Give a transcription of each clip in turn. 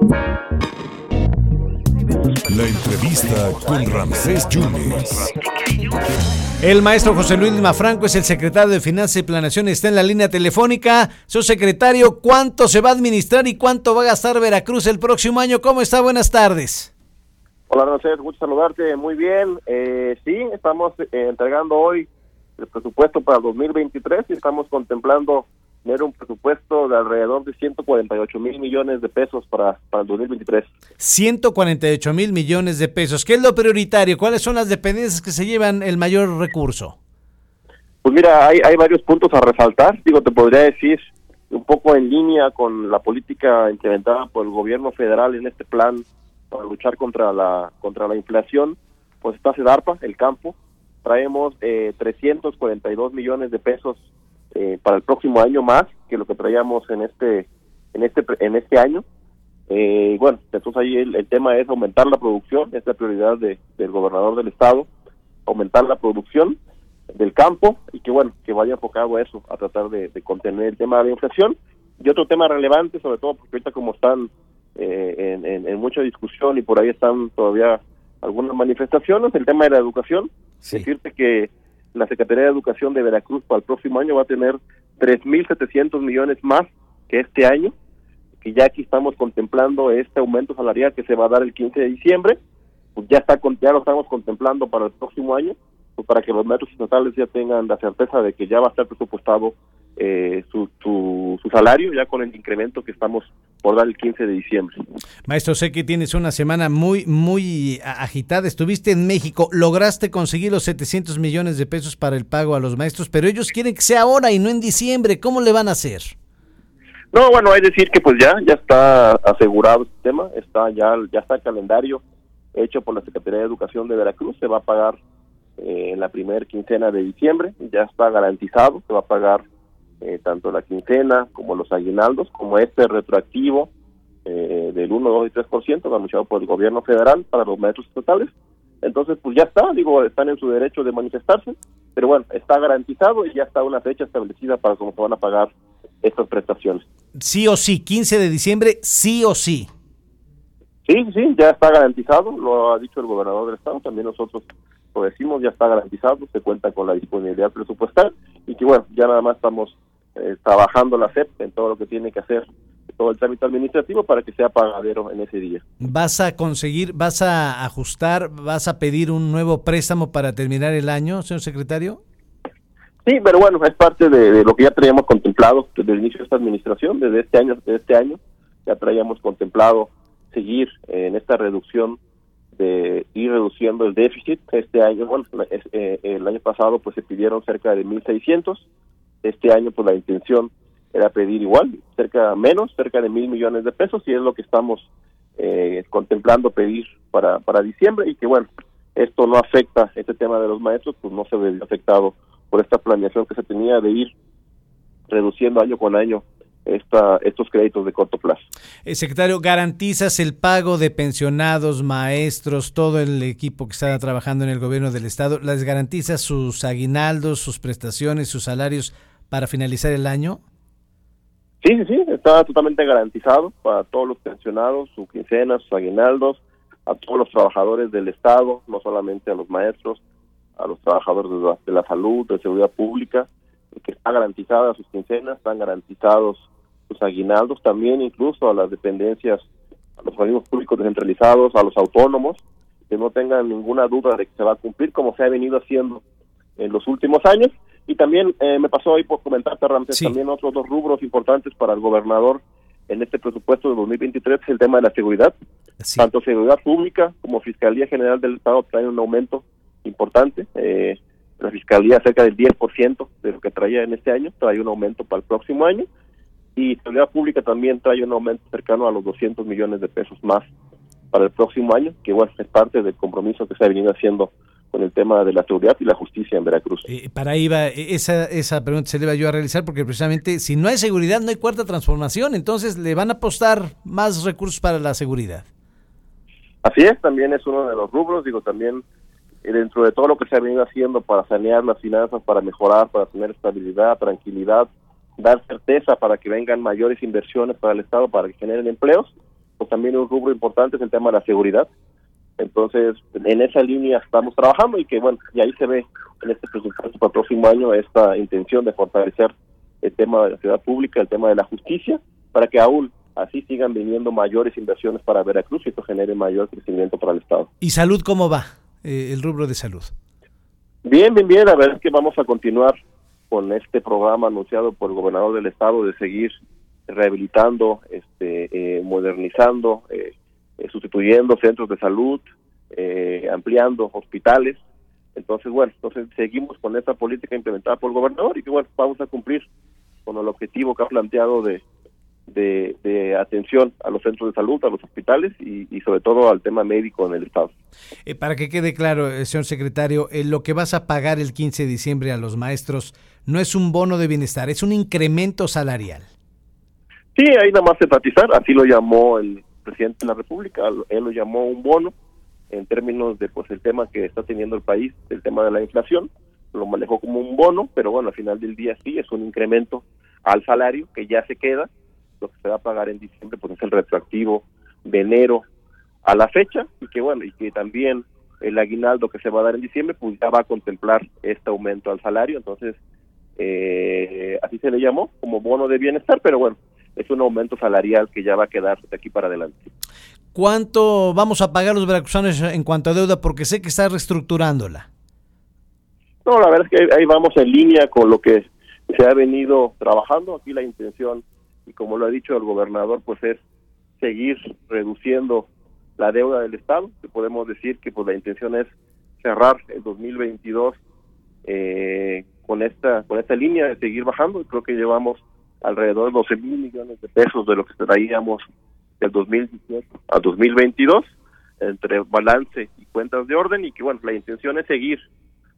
La entrevista con Ramsés Yunes. El maestro José Luis Mafranco es el secretario de Finanzas y Planeación está en la línea telefónica. Su secretario, ¿cuánto se va a administrar y cuánto va a gastar Veracruz el próximo año? ¿Cómo está? Buenas tardes. Hola, Ramsés, gusto saludarte. Muy bien. Eh, sí, estamos eh, entregando hoy el presupuesto para 2023 y estamos contemplando tener un presupuesto de alrededor de 148 mil millones de pesos para, para el 2023. 148 mil millones de pesos. ¿Qué es lo prioritario? ¿Cuáles son las dependencias que se llevan el mayor recurso? Pues mira, hay, hay varios puntos a resaltar. Digo, te podría decir un poco en línea con la política implementada por el gobierno federal en este plan para luchar contra la contra la inflación, pues está CEDARPA, el campo. Traemos eh, 342 millones de pesos eh, para el próximo año más que lo que traíamos en este en este en este año. Eh, bueno entonces ahí el, tema es aumentar la producción es la prioridad de, del gobernador del estado aumentar la producción del campo y que bueno que vaya enfocado a eso a tratar de, contener el tema de la inflación. Y otro tema relevante sobre todo porque ahorita como están eh, en, mucha discusión y por ahí están todavía algunas manifestaciones el tema de la educación decirte que la Secretaría de Educación de Veracruz para el próximo año va a tener 3.700 millones más que este año, que ya aquí estamos contemplando este aumento salarial que se va a dar el 15 de diciembre, pues ya está ya lo estamos contemplando para el próximo año, pues para que los metros estatales ya tengan la certeza de que ya va a estar presupuestado eh, su, su, salario ya con el incremento que estamos por dar el 15 de diciembre. Maestro, sé que tienes una semana muy, muy agitada. Estuviste en México, lograste conseguir los 700 millones de pesos para el pago a los maestros, pero ellos quieren que sea ahora y no en diciembre. ¿Cómo le van a hacer? No, bueno, hay decir que pues ya ya está asegurado este tema, está ya ya está el calendario hecho por la Secretaría de Educación de Veracruz, se va a pagar eh, en la primera quincena de diciembre, ya está garantizado, se va a pagar eh, tanto la quincena como los aguinaldos, como este retroactivo eh, del 1, 2 y 3% anunciado por el gobierno federal para los maestros estatales. Entonces, pues ya está, digo, están en su derecho de manifestarse, pero bueno, está garantizado y ya está una fecha establecida para cómo se van a pagar estas prestaciones. Sí o sí, 15 de diciembre, sí o sí. Sí, sí, ya está garantizado, lo ha dicho el gobernador del estado, también nosotros lo decimos, ya está garantizado, se cuenta con la disponibilidad presupuestal y que bueno, ya nada más estamos eh, trabajando la CEP en todo lo que tiene que hacer todo el trámite administrativo para que sea pagadero en ese día. ¿Vas a conseguir, vas a ajustar, vas a pedir un nuevo préstamo para terminar el año, señor secretario? Sí, pero bueno, es parte de, lo que ya teníamos contemplado desde el inicio de esta administración, desde este año, desde este año ya traíamos contemplado seguir en esta reducción de ir reduciendo el déficit. Este año, bueno, eh, el año pasado pues se pidieron cerca de 1.600 este año, pues la intención era pedir igual, cerca menos, cerca de mil millones de pesos, y es lo que estamos eh, contemplando pedir para, para diciembre, y que bueno, esto no afecta, este tema de los maestros, pues no se ve afectado por esta planeación que se tenía de ir reduciendo año con año esta, estos créditos de corto plazo. Eh, secretario, ¿garantizas el pago de pensionados, maestros, todo el equipo que está trabajando en el gobierno del Estado? ¿Les garantizas sus aguinaldos, sus prestaciones, sus salarios para finalizar el año? Sí, sí, sí, está totalmente garantizado para todos los pensionados, su quincena, sus aguinaldos, a todos los trabajadores del Estado, no solamente a los maestros, a los trabajadores de la, salud, de seguridad pública, que está garantizada sus quincenas, están garantizados sus aguinaldos, también incluso a las dependencias, a los organismos públicos descentralizados, a los autónomos, que no tengan ninguna duda de que se va a cumplir como se ha venido haciendo en los últimos años y también eh, me pasó ahí por comentarte, Ramses, también otros dos rubros importantes para el gobernador en este presupuesto de 2023 es el tema de la seguridad. Tanto seguridad pública como Fiscalía General del Estado traen un aumento importante. Eh, la Fiscalía cerca del 10% de lo que traía en este año, trae un aumento para el próximo año. Y Seguridad Pública también trae un aumento cercano a los 200 millones de pesos más para el próximo año, que igual es parte del compromiso que se ha venido haciendo con el tema de la seguridad y la justicia en Veracruz. Eh, para ahí va, e, esa, esa pregunta se le iba yo a realizar porque precisamente si no hay seguridad no hay cuarta transformación, entonces le van a apostar más recursos para la seguridad. Así es, también es uno de los rubros, digo, también eh, dentro de todo lo que se ha venido haciendo para sanear las finanzas, para mejorar, para tener estabilidad, tranquilidad, dar certeza para que vengan mayores inversiones para el Estado, para que generen empleos, pues también un rubro importante es el tema de la seguridad. Entonces, en esa línea estamos trabajando y que, bueno, y ahí se ve en este presupuesto para el próximo año esta intención de fortalecer el tema de la ciudad pública, el tema de la justicia, para que aún así sigan viniendo mayores inversiones para Veracruz y esto genere mayor crecimiento para el Estado. ¿Y salud cómo va? Eh, el rubro de salud. Bien, bien, bien. La verdad es que vamos a continuar con este programa anunciado por el gobernador del Estado de seguir rehabilitando, este, eh, modernizando, eh, eh, sustituyendo centros de salud, ampliando hospitales. Entonces, bueno, entonces seguimos con esta política implementada por el gobernador y que, bueno, vamos a cumplir con el objetivo que ha planteado de, de, atención a los centros de salud, a los hospitales y, sobre todo al tema médico en el Estado. para que quede claro, señor secretario, lo que vas a pagar el 15 de diciembre a los maestros no es un bono de bienestar, es un incremento salarial. Sí, ahí nada más enfatizar, así lo llamó el presidente de la República, él lo llamó un bono en términos de pues el tema que está teniendo el país, el tema de la inflación, lo manejó como un bono, pero bueno, al final del día sí es un incremento al salario que ya se queda, lo que se va a pagar en diciembre pues es el retroactivo de enero a la fecha y que bueno, y que también el aguinaldo que se va a dar en diciembre pues ya va a contemplar este aumento al salario, entonces eh, así se le llamó como bono de bienestar, pero bueno, es un aumento salarial que ya va a quedar de aquí para adelante. ¿Cuánto vamos a pagar los veracruzanos en cuanto a deuda? Porque sé que está reestructurándola. No, la verdad es que ahí vamos en línea con lo que se ha venido trabajando. Aquí la intención, y como lo ha dicho el gobernador, pues es seguir reduciendo la deuda del Estado, que podemos decir que pues la intención es cerrar el 2022 eh, con esta con esta línea de seguir bajando. Creo que llevamos alrededor de 12 mil millones de pesos de lo que traíamos del 2018 a 2022 entre balance y cuentas de orden y que bueno la intención es seguir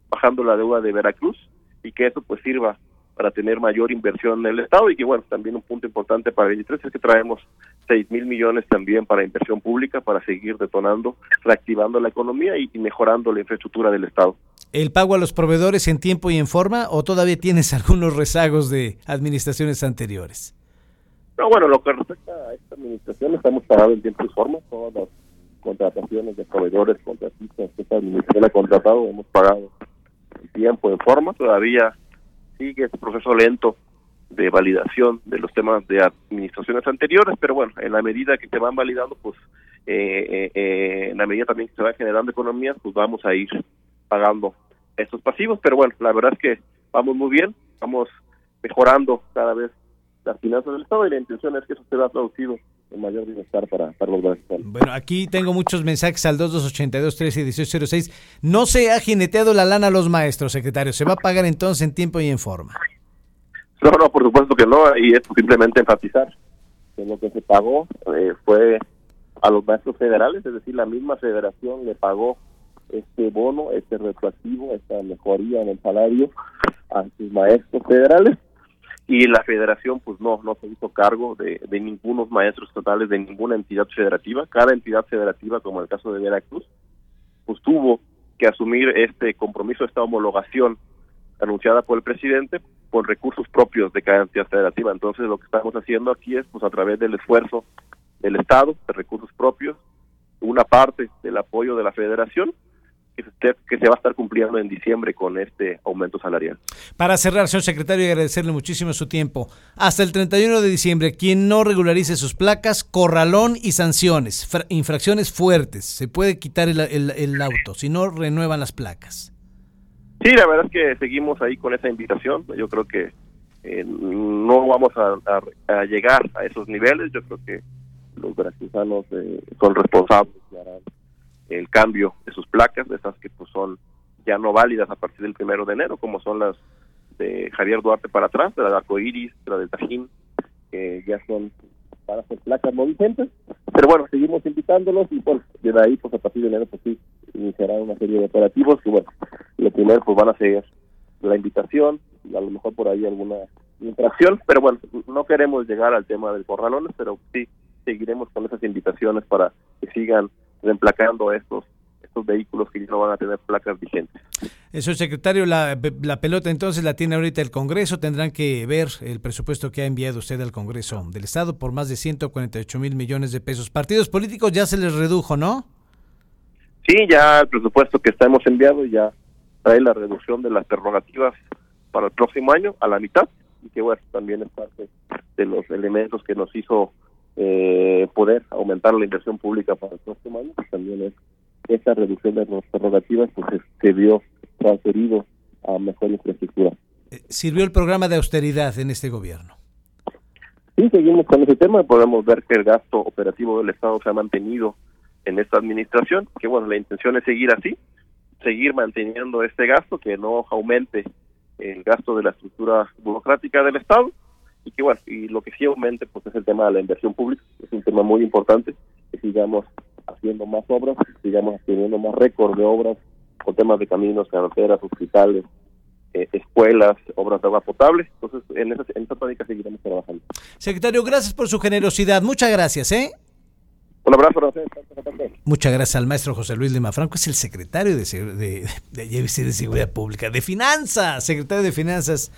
bajando la deuda de Veracruz y que eso pues sirva para tener mayor inversión en el Estado y que bueno también un punto importante para el 23 es que traemos 6 mil millones también para inversión pública para seguir detonando reactivando la economía y mejorando la infraestructura del Estado. El pago a los proveedores en tiempo y en forma o todavía tienes algunos rezagos de administraciones anteriores? No, bueno, lo que respecta a esta administración estamos pagando en tiempo y forma todas las contrataciones de proveedores, contratistas que esta administración ha contratado, hemos pagado en tiempo, en forma, todavía sigue este proceso lento de validación de los temas de administraciones anteriores, pero bueno, en la medida que se van validando, pues eh, eh, eh, en la medida también que se va generando economía, pues vamos a ir pagando estos pasivos, pero bueno, la verdad es que vamos muy bien, vamos mejorando cada vez las finanzas del Estado y la intención es que eso se vea traducido en mayor bienestar para, para los mexicanos. Bueno, aquí tengo muchos mensajes al 2282 13 1806. No se ha jineteado la lana a los maestros, secretario. ¿Se va a pagar entonces en tiempo y en forma? No, no, por supuesto que no. Y es simplemente enfatizar que lo que se pagó eh, fue a los maestros federales, es decir, la misma federación le pagó este bono, este retroactivo, esta mejoría en el salario a sus maestros federales y la federación pues no no se hizo cargo de, de ningunos maestros estatales de ninguna entidad federativa cada entidad federativa como el caso de Veracruz pues tuvo que asumir este compromiso esta homologación anunciada por el presidente con recursos propios de cada entidad federativa entonces lo que estamos haciendo aquí es pues a través del esfuerzo del estado de recursos propios una parte del apoyo de la federación que se, va a estar cumpliendo en diciembre con este aumento salarial. Para cerrar, señor secretario, y agradecerle muchísimo su tiempo. Hasta el 31 de diciembre, quien no regularice sus placas, corralón y sanciones, infracciones fuertes. Se puede quitar el, auto si no renuevan las placas. Sí, la verdad es que seguimos ahí con esa invitación. Yo creo que eh, no vamos a, llegar a esos niveles. Yo creo que los brasileños eh, son responsables y el cambio de sus placas, de esas que pues son ya no válidas a partir del primero de enero, como son las de Javier Duarte para atrás, de la de Arcoiris, de la del Tajín, que ya son para hacer placas no vigentes. Pero bueno, seguimos invitándolos y pues de ahí pues a partir de enero pues sí iniciarán una serie de operativos que bueno, lo primero pues van a ser la invitación y a lo mejor por ahí alguna infracción, pero bueno, no queremos llegar al tema del corralones, pero sí seguiremos con esas invitaciones para que sigan reemplacando estos estos vehículos que ya no van a tener placas vigentes. Eso, secretario, la, la, pelota entonces la tiene ahorita el Congreso. Tendrán que ver el presupuesto que ha enviado usted al Congreso del Estado por más de 148 mil millones de pesos. Partidos políticos ya se les redujo, ¿no? Sí, ya el presupuesto que estamos enviado ya trae la reducción de las prerrogativas para el próximo año a la mitad y que bueno, también es parte de los elementos que nos hizo eh, poder aumentar la inversión pública para el próximo año, pues también es esa reducción de las prerrogativas pues se vio transferido a mejor infraestructura. Eh, ¿Sirvió el programa de austeridad en este gobierno? Sí, seguimos con ese tema. Podemos ver que el gasto operativo del Estado se ha mantenido en esta administración, que bueno, la intención es seguir así, seguir manteniendo este gasto, que no aumente el gasto de la estructura burocrática del Estado y que bueno, y lo que sí aumente pues es el tema de la inversión pública, es un tema muy importante, que sigamos haciendo más obras, sigamos teniendo más récord de obras con temas de caminos, carreteras, hospitales, eh, escuelas, obras de agua potable. Entonces, en esa, en esa tónica seguiremos trabajando. Secretario, gracias por su generosidad. Muchas gracias, ¿eh? Un abrazo, Muchas gracias al maestro José Luis Lima Franco, es el secretario de, de, de, de, Seguridad Pública, de Finanzas, secretario de Finanzas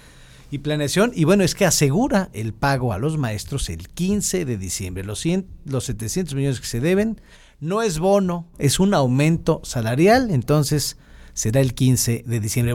y Planeación. Y bueno, es que asegura el pago a los maestros el 15 de diciembre. Los, 100, los 700 millones que se deben no es bono, es un aumento salarial, entonces será el 15 de diciembre.